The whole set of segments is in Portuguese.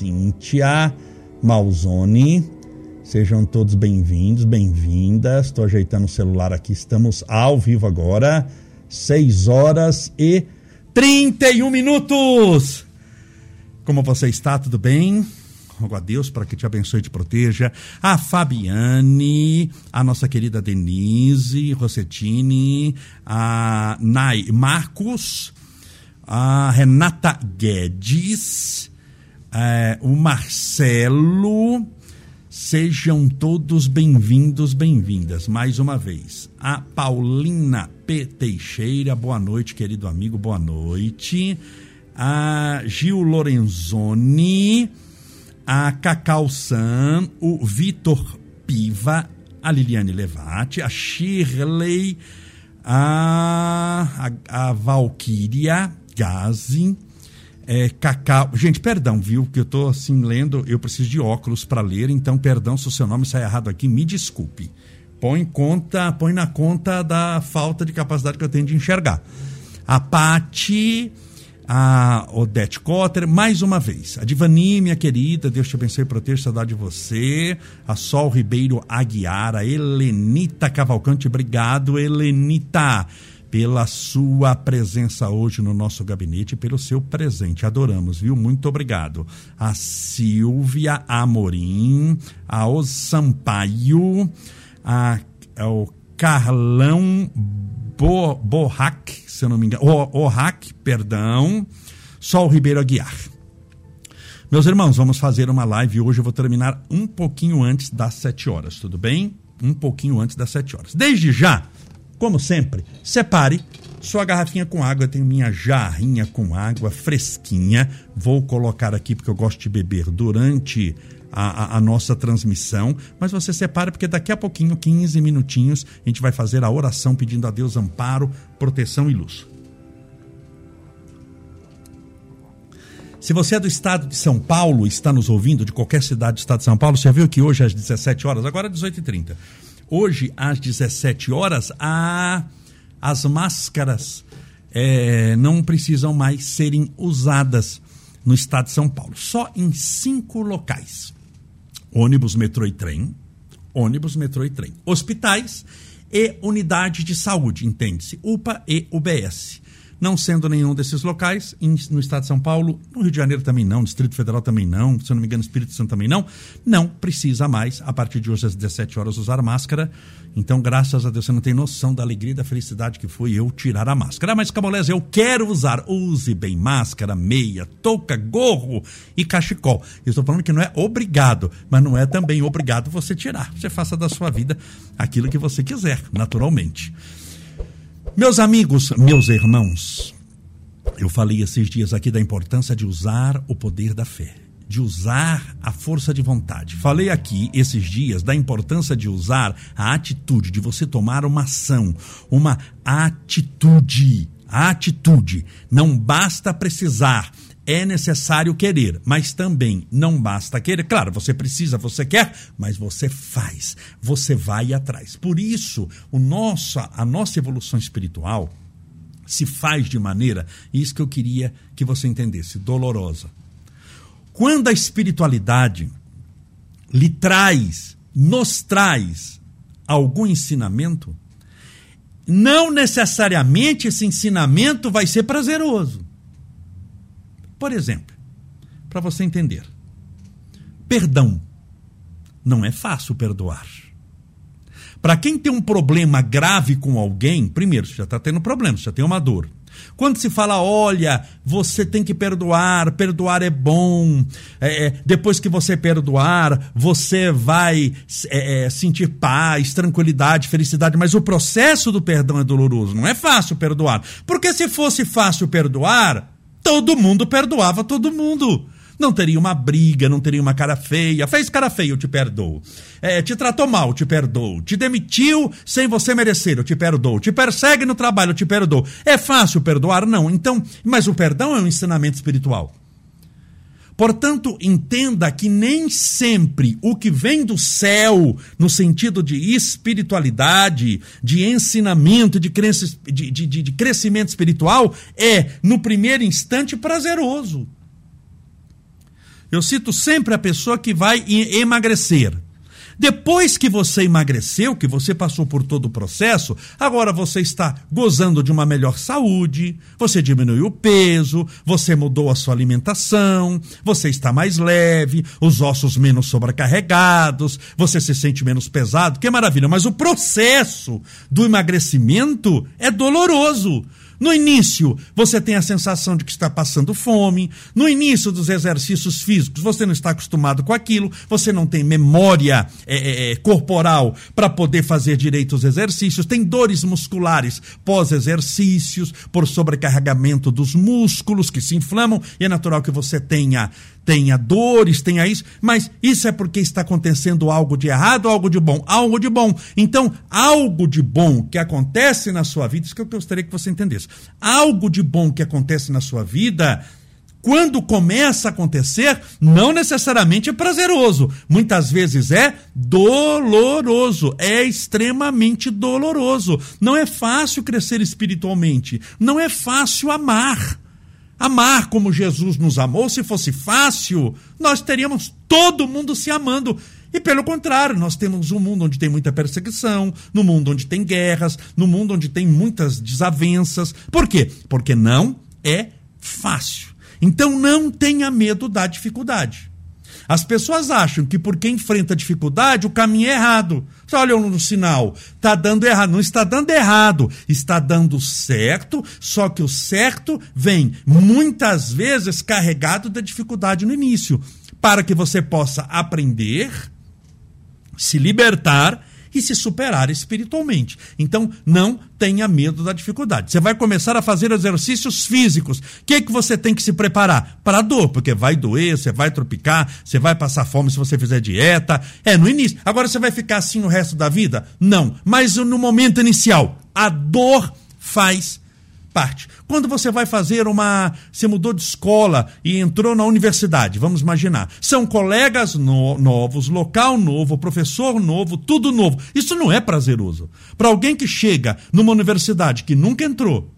Cíntia Malzone. Sejam todos bem-vindos, bem-vindas. Estou ajeitando o celular aqui, estamos ao vivo agora. 6 horas e 31 minutos. Como você está? Tudo bem? Rogo a Deus para que te abençoe e te proteja. A Fabiane, a nossa querida Denise Rossettini, a Nai Marcos, a Renata Guedes, é, o Marcelo. Sejam todos bem-vindos, bem-vindas mais uma vez. A Paulina P. Teixeira, boa noite, querido amigo, boa noite. A Gil Lorenzoni, a Cacau San, o Vitor Piva, a Liliane Levati, a Shirley, a, a, a Gazi, é, Cacau. Gente, perdão, viu? Que eu tô assim lendo, eu preciso de óculos para ler, então perdão se o seu nome sai errado aqui, me desculpe. Põe conta, põe na conta da falta de capacidade que eu tenho de enxergar. A Pati, a Odete Cotter, mais uma vez. A Divani, minha querida, Deus te abençoe e proteja, saudade de você. A Sol Ribeiro Aguiar, a Helenita Cavalcante, obrigado, Helenita pela sua presença hoje no nosso gabinete pelo seu presente. Adoramos, viu? Muito obrigado. A Silvia Amorim, a Os Sampaio, a, a, o Carlão Bo, Borrac, se eu não me engano, o, Orrac, perdão, Sol Ribeiro Aguiar. Meus irmãos, vamos fazer uma live hoje. Eu vou terminar um pouquinho antes das sete horas, tudo bem? Um pouquinho antes das sete horas. Desde já, como sempre, separe sua garrafinha com água. Eu tenho minha jarrinha com água fresquinha. Vou colocar aqui porque eu gosto de beber durante a, a, a, nossa transmissão. Mas você separe porque daqui a pouquinho, 15 minutinhos, a gente vai fazer a oração pedindo a Deus amparo, proteção e luz. Se você é do estado de São Paulo, está nos ouvindo, de qualquer cidade do estado de São Paulo, você viu que hoje às 17 horas, agora é 18h30 Hoje, às 17 horas, a, as máscaras é, não precisam mais serem usadas no estado de São Paulo. Só em cinco locais: ônibus, metrô e trem, ônibus, metrô e trem, hospitais e unidade de saúde, entende-se, UPA e UBS. Não sendo nenhum desses locais, no estado de São Paulo, no Rio de Janeiro também não, Distrito Federal também não, se eu não me engano, no Espírito Santo também não, não precisa mais, a partir de hoje às 17 horas, usar máscara. Então, graças a Deus, você não tem noção da alegria e da felicidade que foi eu tirar a máscara. Ah, mas Camolés, eu quero usar. Use bem máscara, meia, touca, gorro e cachecol. Eu estou falando que não é obrigado, mas não é também obrigado você tirar. Você faça da sua vida aquilo que você quiser, naturalmente. Meus amigos, meus irmãos, eu falei esses dias aqui da importância de usar o poder da fé, de usar a força de vontade. Falei aqui esses dias da importância de usar a atitude, de você tomar uma ação, uma atitude. A atitude. Não basta precisar, é necessário querer, mas também não basta querer. Claro, você precisa, você quer, mas você faz, você vai atrás. Por isso, o nosso, a nossa evolução espiritual se faz de maneira, isso que eu queria que você entendesse, dolorosa. Quando a espiritualidade lhe traz, nos traz algum ensinamento, não necessariamente esse ensinamento vai ser prazeroso. Por exemplo, para você entender, perdão. Não é fácil perdoar. Para quem tem um problema grave com alguém, primeiro, você já está tendo problema, você já tem uma dor. Quando se fala, olha, você tem que perdoar, perdoar é bom, é, é depois que você perdoar, você vai é, é, sentir paz, tranquilidade, felicidade, mas o processo do perdão é doloroso, não é fácil perdoar. Porque se fosse fácil perdoar, todo mundo perdoava todo mundo. Não teria uma briga, não teria uma cara feia. Fez cara feia, eu te perdoo. É, te tratou mal, te perdoo. Te demitiu sem você merecer, eu te perdoo. Te persegue no trabalho, eu te perdoo. É fácil perdoar? Não. Então, mas o perdão é um ensinamento espiritual. Portanto, entenda que nem sempre o que vem do céu, no sentido de espiritualidade, de ensinamento, de, de, de, de crescimento espiritual, é, no primeiro instante, prazeroso. Eu cito sempre a pessoa que vai emagrecer. Depois que você emagreceu, que você passou por todo o processo, agora você está gozando de uma melhor saúde, você diminuiu o peso, você mudou a sua alimentação, você está mais leve, os ossos menos sobrecarregados, você se sente menos pesado, que maravilha. Mas o processo do emagrecimento é doloroso. No início, você tem a sensação de que está passando fome. No início dos exercícios físicos, você não está acostumado com aquilo. Você não tem memória é, é, é corporal para poder fazer direito os exercícios. Tem dores musculares pós-exercícios, por sobrecarregamento dos músculos que se inflamam. E é natural que você tenha tenha dores, tenha isso, mas isso é porque está acontecendo algo de errado algo de bom? Algo de bom. Então, algo de bom que acontece na sua vida, isso que eu gostaria que você entendesse. Algo de bom que acontece na sua vida quando começa a acontecer, não necessariamente é prazeroso. Muitas vezes é doloroso. É extremamente doloroso. Não é fácil crescer espiritualmente. Não é fácil amar. Amar como Jesus nos amou, se fosse fácil, nós teríamos todo mundo se amando. E pelo contrário, nós temos um mundo onde tem muita perseguição, no mundo onde tem guerras, no mundo onde tem muitas desavenças. Por quê? Porque não é fácil. Então não tenha medo da dificuldade. As pessoas acham que porque enfrenta dificuldade, o caminho é errado. Você olha no sinal, está dando errado. Não está dando errado, está dando certo, só que o certo vem muitas vezes carregado da dificuldade no início, para que você possa aprender, se libertar e se superar espiritualmente. Então, não tenha medo da dificuldade. Você vai começar a fazer exercícios físicos. O que, é que você tem que se preparar? Para a dor, porque vai doer, você vai tropicar, você vai passar fome se você fizer dieta. É no início. Agora você vai ficar assim o resto da vida? Não. Mas no momento inicial, a dor faz parte. Quando você vai fazer uma. Você mudou de escola e entrou na universidade, vamos imaginar. São colegas no, novos, local novo, professor novo, tudo novo. Isso não é prazeroso. Para alguém que chega numa universidade que nunca entrou,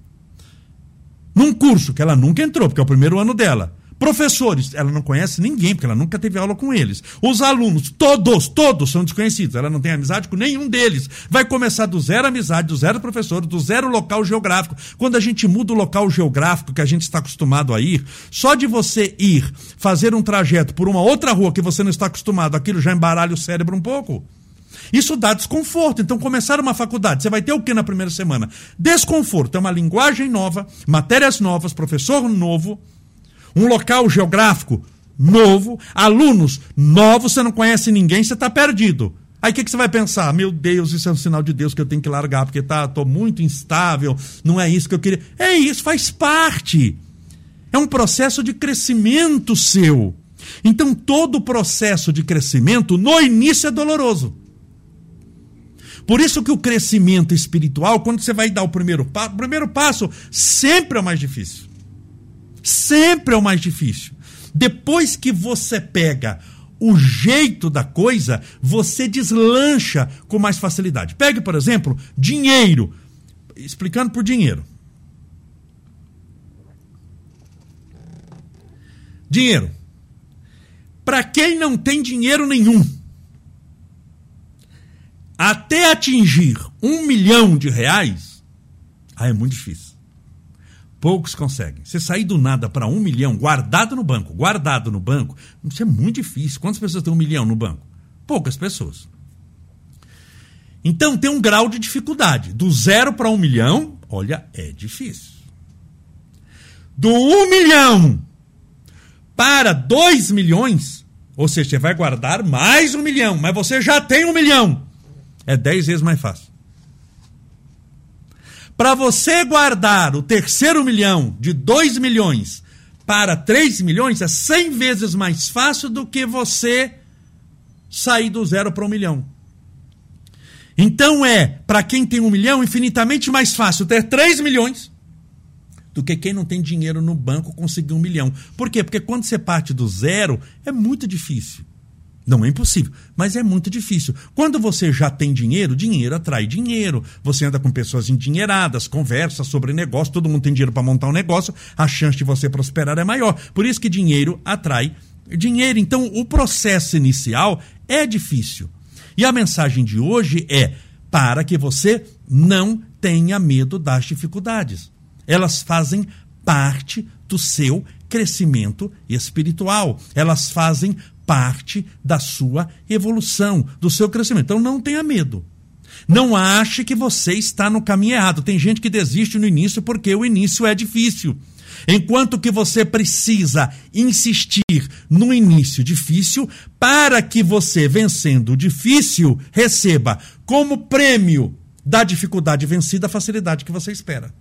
num curso que ela nunca entrou, porque é o primeiro ano dela Professores, ela não conhece ninguém, porque ela nunca teve aula com eles. Os alunos, todos, todos são desconhecidos. Ela não tem amizade com nenhum deles. Vai começar do zero amizade, do zero professor, do zero local geográfico. Quando a gente muda o local geográfico que a gente está acostumado a ir, só de você ir fazer um trajeto por uma outra rua que você não está acostumado, aquilo já embaralha o cérebro um pouco. Isso dá desconforto. Então, começar uma faculdade, você vai ter o que na primeira semana? Desconforto. É uma linguagem nova, matérias novas, professor novo um local geográfico novo, alunos novos, você não conhece ninguém, você está perdido. Aí o que, que, você vai pensar? Meu Deus, isso é um sinal de Deus que eu tenho que largar, porque tá, tô muito instável, não é isso que eu queria. É isso, faz parte. É um processo de crescimento seu. Então, todo processo de crescimento, no início, é doloroso. Por isso que o crescimento espiritual, quando você vai dar o primeiro passo, o primeiro passo sempre é o mais difícil. Sempre é o mais difícil. Depois que você pega o jeito da coisa, você deslancha com mais facilidade. Pegue, por exemplo, dinheiro. Explicando por dinheiro. Dinheiro. Para quem não tem dinheiro nenhum, até atingir um milhão de reais, aí é muito difícil. Poucos conseguem. Você sair do nada para um milhão guardado no banco, guardado no banco, isso é muito difícil. Quantas pessoas têm um milhão no banco? Poucas pessoas. Então tem um grau de dificuldade. Do zero para um milhão, olha, é difícil. Do um milhão para dois milhões, ou seja, você vai guardar mais um milhão, mas você já tem um milhão. É dez vezes mais fácil. Para você guardar o terceiro milhão de 2 milhões para 3 milhões é 100 vezes mais fácil do que você sair do zero para um milhão. Então é, para quem tem um milhão, infinitamente mais fácil ter 3 milhões do que quem não tem dinheiro no banco conseguir um milhão. Por quê? Porque quando você parte do zero, é muito difícil. Não é impossível, mas é muito difícil. Quando você já tem dinheiro, dinheiro atrai dinheiro. Você anda com pessoas endinheiradas, conversa sobre negócio, todo mundo tem dinheiro para montar um negócio, a chance de você prosperar é maior. Por isso que dinheiro atrai dinheiro. Então, o processo inicial é difícil. E a mensagem de hoje é para que você não tenha medo das dificuldades. Elas fazem parte do seu crescimento espiritual. Elas fazem parte da sua evolução, do seu crescimento. Então não tenha medo. Não ache que você está no caminho errado. Tem gente que desiste no início porque o início é difícil. Enquanto que você precisa insistir no início difícil para que você, vencendo o difícil, receba como prêmio da dificuldade vencida a facilidade que você espera.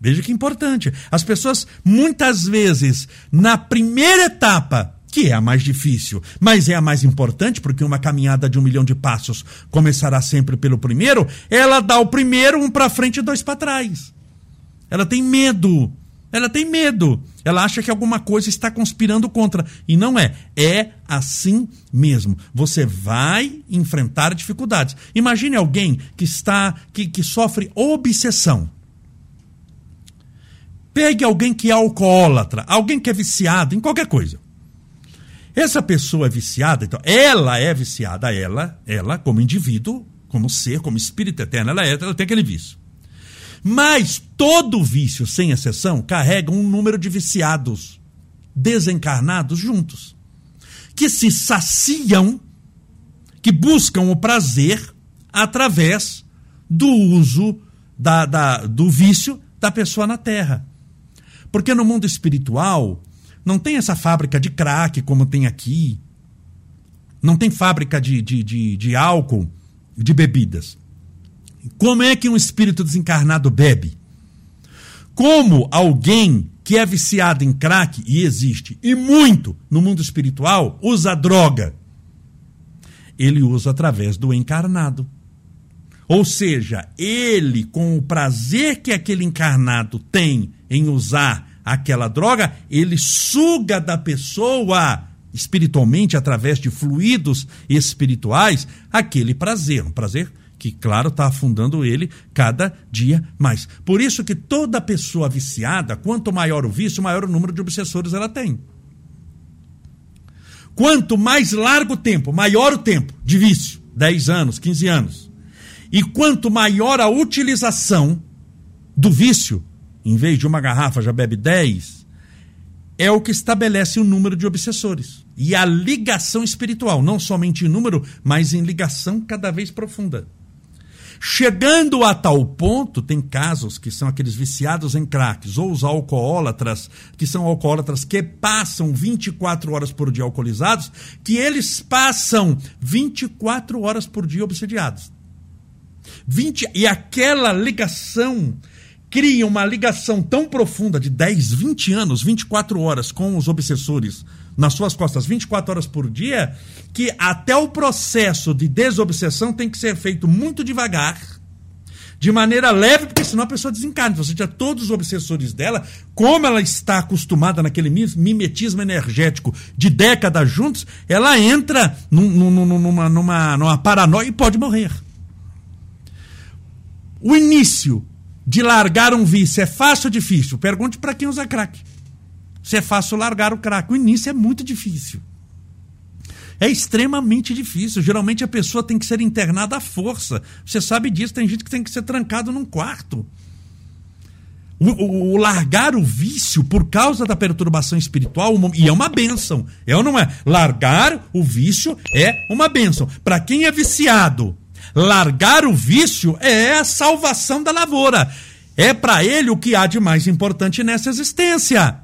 Veja que importante. As pessoas, muitas vezes, na primeira etapa, que é a mais difícil, mas é a mais importante, porque uma caminhada de um milhão de passos começará sempre pelo primeiro, ela dá o primeiro, um para frente e dois para trás. Ela tem medo. Ela tem medo. Ela acha que alguma coisa está conspirando contra. E não é. É assim mesmo. Você vai enfrentar dificuldades. Imagine alguém que está que, que sofre obsessão. Pegue alguém que é alcoólatra, alguém que é viciado em qualquer coisa. Essa pessoa é viciada, então, ela é viciada, ela, ela, como indivíduo, como ser, como espírito eterno, ela é, ela tem aquele vício. Mas todo vício, sem exceção, carrega um número de viciados desencarnados juntos, que se saciam, que buscam o prazer através do uso da, da, do vício da pessoa na Terra. Porque no mundo espiritual, não tem essa fábrica de crack como tem aqui. Não tem fábrica de, de, de, de álcool, de bebidas. Como é que um espírito desencarnado bebe? Como alguém que é viciado em crack, e existe, e muito no mundo espiritual, usa droga? Ele usa através do encarnado. Ou seja, ele, com o prazer que aquele encarnado tem em usar aquela droga, ele suga da pessoa espiritualmente, através de fluidos espirituais, aquele prazer. Um prazer que, claro, está afundando ele cada dia mais. Por isso que toda pessoa viciada, quanto maior o vício, maior o número de obsessores ela tem. Quanto mais largo o tempo, maior o tempo de vício, 10 anos, 15 anos. E quanto maior a utilização do vício, em vez de uma garrafa já bebe 10, é o que estabelece o número de obsessores. E a ligação espiritual, não somente em número, mas em ligação cada vez profunda. Chegando a tal ponto, tem casos que são aqueles viciados em craques, ou os alcoólatras, que são alcoólatras que passam 24 horas por dia alcoolizados, que eles passam 24 horas por dia obsediados. 20, e aquela ligação cria uma ligação tão profunda de 10, 20 anos, 24 horas com os obsessores nas suas costas 24 horas por dia, que até o processo de desobsessão tem que ser feito muito devagar, de maneira leve, porque senão a pessoa desencarna. Você já todos os obsessores dela, como ela está acostumada naquele mimetismo energético de décadas juntos, ela entra num, num, numa, numa, numa paranoia e pode morrer. O início de largar um vício é fácil ou difícil? Pergunte para quem usa crack se é fácil largar o crack. O início é muito difícil. É extremamente difícil. Geralmente a pessoa tem que ser internada à força. Você sabe disso, tem gente que tem que ser trancado num quarto. O, o, o, largar o vício por causa da perturbação espiritual, e é uma benção. É ou não é? Largar o vício é uma benção. Para quem é viciado, largar o vício é a salvação da lavoura. É para ele o que há de mais importante nessa existência.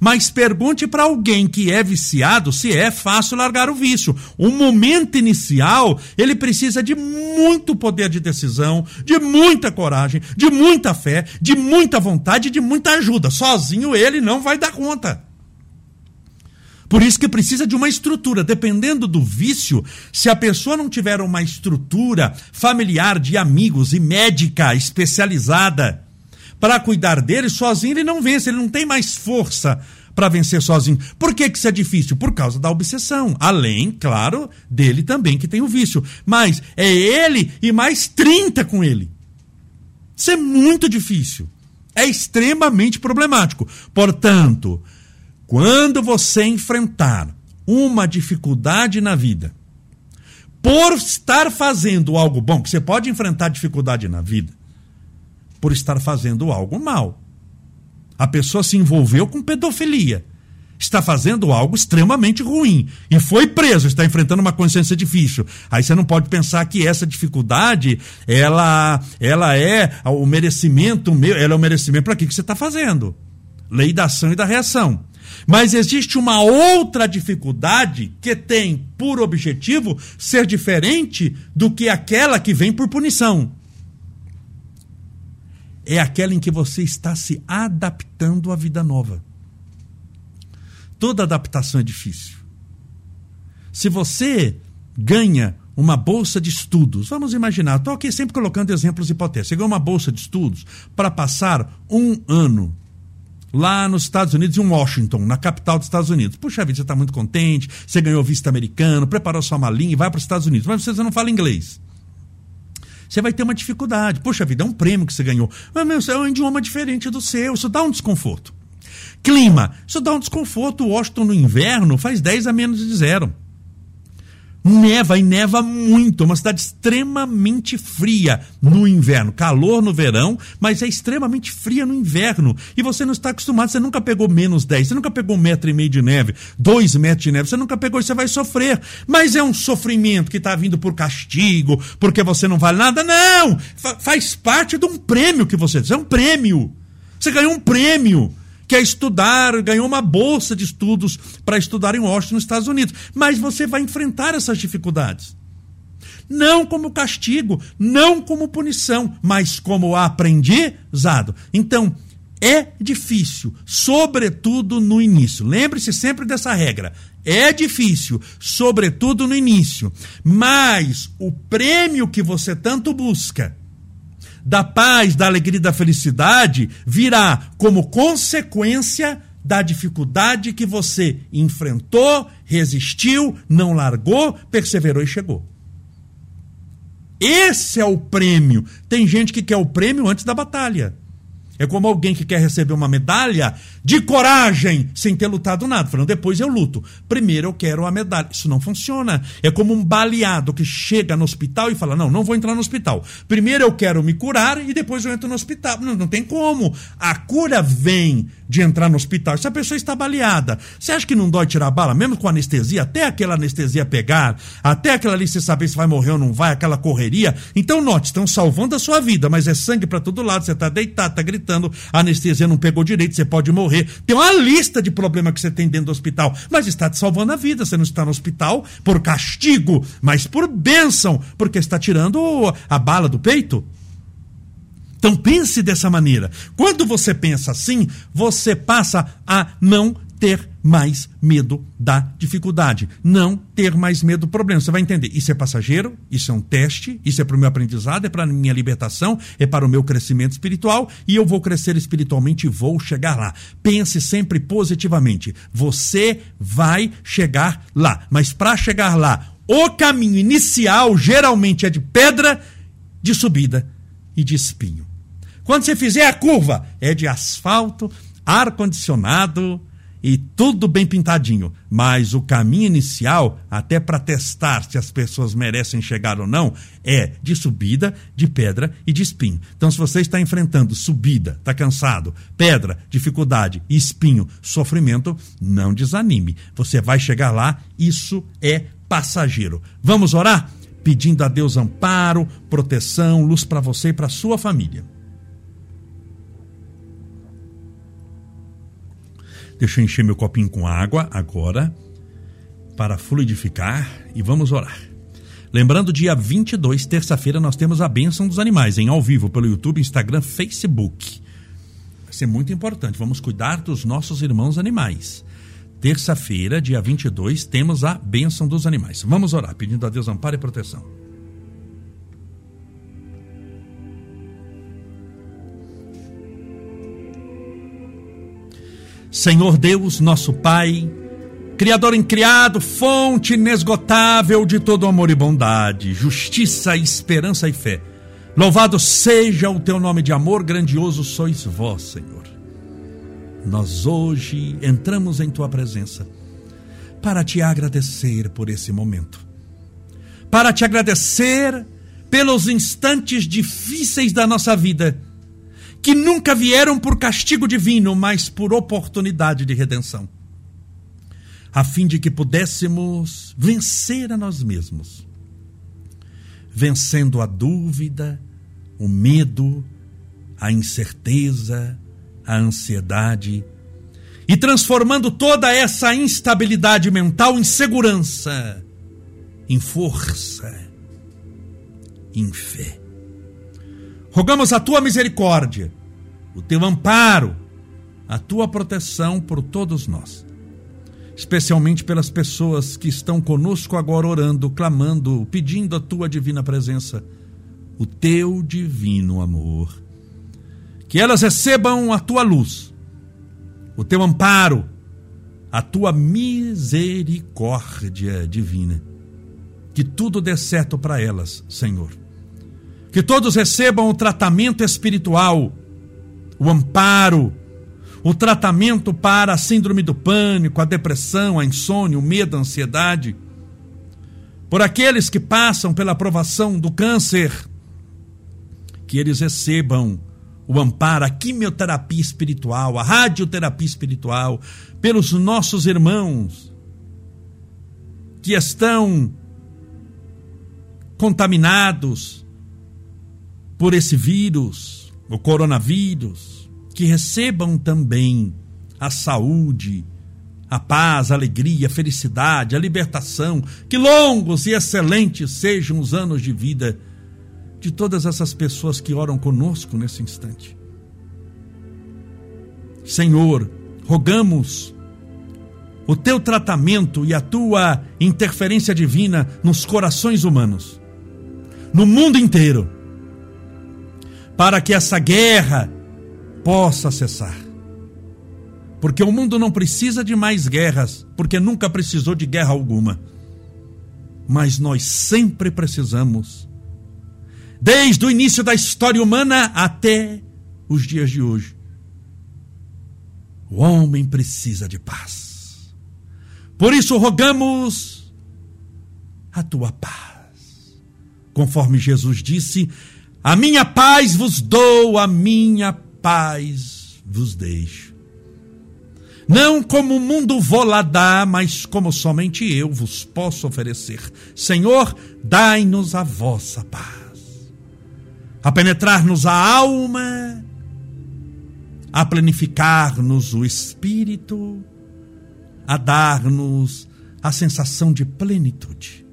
Mas pergunte para alguém que é viciado se é fácil largar o vício. O momento inicial, ele precisa de muito poder de decisão, de muita coragem, de muita fé, de muita vontade, de muita ajuda. Sozinho ele não vai dar conta. Por isso que precisa de uma estrutura. Dependendo do vício, se a pessoa não tiver uma estrutura familiar de amigos e médica especializada, para cuidar dele, sozinho ele não vence, ele não tem mais força para vencer sozinho. Por que, que isso é difícil? Por causa da obsessão. Além, claro, dele também que tem o vício. Mas é ele e mais 30 com ele. Isso é muito difícil. É extremamente problemático. Portanto, Quando você enfrentar uma dificuldade na vida, por estar fazendo algo bom, que você pode enfrentar dificuldade na vida, por estar fazendo algo mal. A pessoa se envolveu com pedofilia está fazendo algo extremamente ruim e foi preso, está enfrentando uma consciência difícil. Aí você não pode pensar que essa dificuldade ela ela é o merecimento meu, ela é o merecimento para que você está fazendo. Lei da ação e da reação. Mas existe uma outra dificuldade que tem por objetivo ser diferente do que aquela que vem por punição. É aquela em que você está se adaptando à vida nova. Toda adaptação é difícil. Se você ganha uma bolsa de estudos, vamos imaginar, estou aqui sempre colocando exemplos hipotéticos. Você ganha uma bolsa de estudos para passar um ano lá nos Estados Unidos, em Washington, na capital dos Estados Unidos. Puxa vida, você está muito contente, você ganhou visto americano, preparou sua malinha e vai para os Estados Unidos, mas você não fala inglês. Você vai ter uma dificuldade. Puxa vida, é um prêmio que você ganhou. Mas meu, é um idioma diferente do seu, isso dá um desconforto. Clima. Isso dá um desconforto. Washington no inverno faz 10 a menos de zero. Neva e neva muito, uma cidade extremamente fria no inverno. Calor no verão, mas é extremamente fria no inverno. E você não está acostumado, você nunca pegou menos 10, você nunca pegou um metro e meio de neve, dois metros de neve, você nunca pegou, você vai sofrer. Mas é um sofrimento que está vindo por castigo, porque você não vale nada. Não! faz parte de um prêmio que você. É um prêmio. Você ganhou um prêmio quer estudar, ganhou uma bolsa de estudos para estudar em Washington, nos Estados Unidos. Mas você vai enfrentar essas dificuldades. Não como castigo, não como punição, mas como aprendizado. Então, é difícil, sobretudo no início. Lembre-se sempre dessa regra. É difícil, sobretudo no início. Mas o prêmio que você tanto busca, da paz, da alegria e da felicidade virá como consequência da dificuldade que você enfrentou, resistiu, não largou, perseverou e chegou. Esse é o prêmio. Tem gente que quer o prêmio antes da batalha. É como alguém que quer receber uma medalha de coragem sem ter lutado nada. Falando, depois eu luto. Primeiro eu quero a medalha. Isso não funciona. É como um baleado que chega no hospital e fala: Não, não vou entrar no hospital. Primeiro eu quero me curar e depois eu entro no hospital. Não, não tem como. A cura vem de entrar no hospital. Se a pessoa está baleada, você acha que não dói tirar bala, mesmo com anestesia, até aquela anestesia pegar, até aquela ali você saber se vai morrer ou não vai, aquela correria? Então, note, estão salvando a sua vida, mas é sangue para todo lado, você está deitado, está gritando, a anestesia não pegou direito, você pode morrer. Tem uma lista de problemas que você tem dentro do hospital, mas está te salvando a vida. Você não está no hospital por castigo, mas por bênção, porque está tirando a bala do peito. Então pense dessa maneira. Quando você pensa assim, você passa a não ter mais medo da dificuldade, não ter mais medo do problema. Você vai entender, isso é passageiro, isso é um teste, isso é para o meu aprendizado, é para a minha libertação, é para o meu crescimento espiritual e eu vou crescer espiritualmente e vou chegar lá. Pense sempre positivamente. Você vai chegar lá, mas para chegar lá, o caminho inicial geralmente é de pedra, de subida e de espinho. Quando você fizer a curva, é de asfalto, ar-condicionado e tudo bem pintadinho. Mas o caminho inicial, até para testar se as pessoas merecem chegar ou não, é de subida, de pedra e de espinho. Então, se você está enfrentando subida, está cansado, pedra, dificuldade, espinho, sofrimento, não desanime. Você vai chegar lá, isso é passageiro. Vamos orar? Pedindo a Deus amparo, proteção, luz para você e para sua família. Deixa eu encher meu copinho com água agora para fluidificar e vamos orar. Lembrando, dia 22, terça-feira, nós temos a Bênção dos Animais, em ao vivo, pelo YouTube, Instagram, Facebook. Vai ser muito importante. Vamos cuidar dos nossos irmãos animais. Terça-feira, dia 22, temos a Bênção dos Animais. Vamos orar, pedindo a Deus amparo e proteção. Senhor Deus, nosso Pai, Criador incriado, fonte inesgotável de todo amor e bondade, justiça, esperança e fé. Louvado seja o teu nome de amor, grandioso sois vós, Senhor. nós hoje entramos em tua presença para te agradecer por esse momento, para te agradecer pelos instantes difíceis da nossa vida, que nunca vieram por castigo divino, mas por oportunidade de redenção, a fim de que pudéssemos vencer a nós mesmos, vencendo a dúvida, o medo, a incerteza, a ansiedade e transformando toda essa instabilidade mental em segurança, em força, em fé. Rogamos a tua misericórdia, o teu amparo, a tua proteção por todos nós, especialmente pelas pessoas que estão conosco agora orando, clamando, pedindo a tua divina presença, o teu divino amor que elas recebam a tua luz, o teu amparo, a tua misericórdia divina. Que tudo dê certo para elas, Senhor. Que todos recebam o tratamento espiritual, o amparo, o tratamento para a síndrome do pânico, a depressão, a insônia, o medo, a ansiedade. Por aqueles que passam pela aprovação do câncer, que eles recebam o amparo, a quimioterapia espiritual, a radioterapia espiritual, pelos nossos irmãos que estão contaminados por esse vírus, o coronavírus, que recebam também a saúde, a paz, a alegria, a felicidade, a libertação, que longos e excelentes sejam os anos de vida de todas essas pessoas que oram conosco nesse instante. Senhor, rogamos o teu tratamento e a tua interferência divina nos corações humanos, no mundo inteiro, para que essa guerra possa cessar. Porque o mundo não precisa de mais guerras, porque nunca precisou de guerra alguma. Mas nós sempre precisamos desde o início da história humana até os dias de hoje. O homem precisa de paz. Por isso rogamos a tua paz. Conforme Jesus disse: A minha paz vos dou, a minha paz vos deixo. Não como o mundo vou lá dar, mas como somente eu vos posso oferecer. Senhor, dai-nos a vossa paz a penetrar-nos a alma, a planificar-nos o espírito, a dar-nos a sensação de plenitude,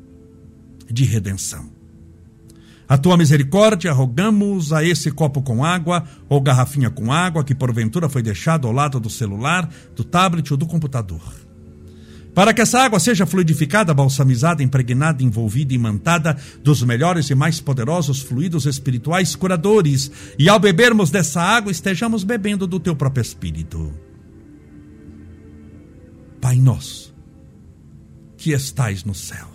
de redenção. A tua misericórdia rogamos a esse copo com água ou garrafinha com água que porventura foi deixado ao lado do celular, do tablet ou do computador para que essa água seja fluidificada, balsamizada, impregnada, envolvida e imantada dos melhores e mais poderosos fluidos espirituais curadores, e ao bebermos dessa água estejamos bebendo do teu próprio Espírito. Pai nosso, que estais nos céus,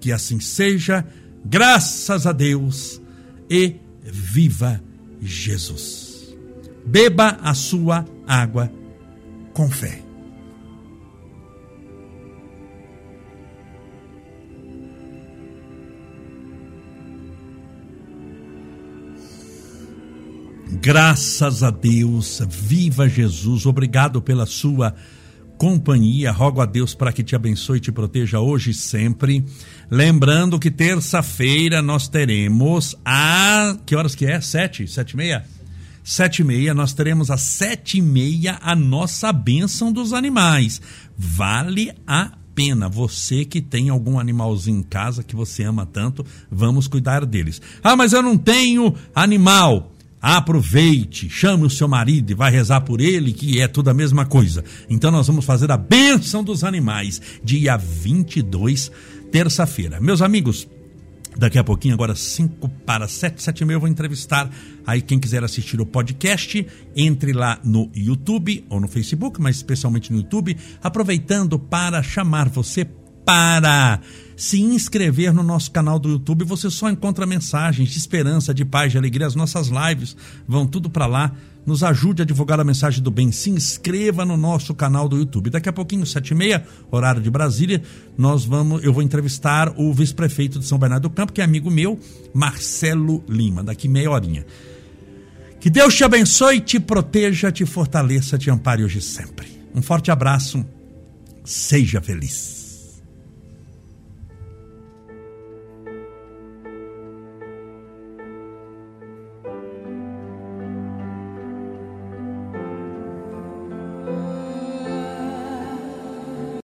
Que assim seja, graças a Deus e viva Jesus. Beba a sua água com fé. Graças a Deus, viva Jesus, obrigado pela sua companhia. Rogo a Deus para que te abençoe e te proteja hoje e sempre. Lembrando que terça-feira nós teremos a. Que horas que é? Sete? Sete e meia? Sete e meia, nós teremos às sete e meia a nossa bênção dos animais. Vale a pena. Você que tem algum animalzinho em casa que você ama tanto, vamos cuidar deles. Ah, mas eu não tenho animal. Aproveite, chame o seu marido e vai rezar por ele, que é tudo a mesma coisa. Então nós vamos fazer a bênção dos animais, dia 22, terça-feira. Meus amigos, Daqui a pouquinho, agora 5 para 7, 7 e meia, eu vou entrevistar aí quem quiser assistir o podcast. Entre lá no YouTube ou no Facebook, mas especialmente no YouTube, aproveitando para chamar você para se inscrever no nosso canal do YouTube. Você só encontra mensagens de esperança, de paz, de alegria. As nossas lives vão tudo para lá. Nos ajude a divulgar a mensagem do bem. Se inscreva no nosso canal do YouTube. Daqui a pouquinho, sete e meia, horário de Brasília, nós vamos, eu vou entrevistar o vice-prefeito de São Bernardo do Campo, que é amigo meu, Marcelo Lima. Daqui meia horinha. Que Deus te abençoe, te proteja, te fortaleça, te ampare hoje e sempre. Um forte abraço. Seja feliz.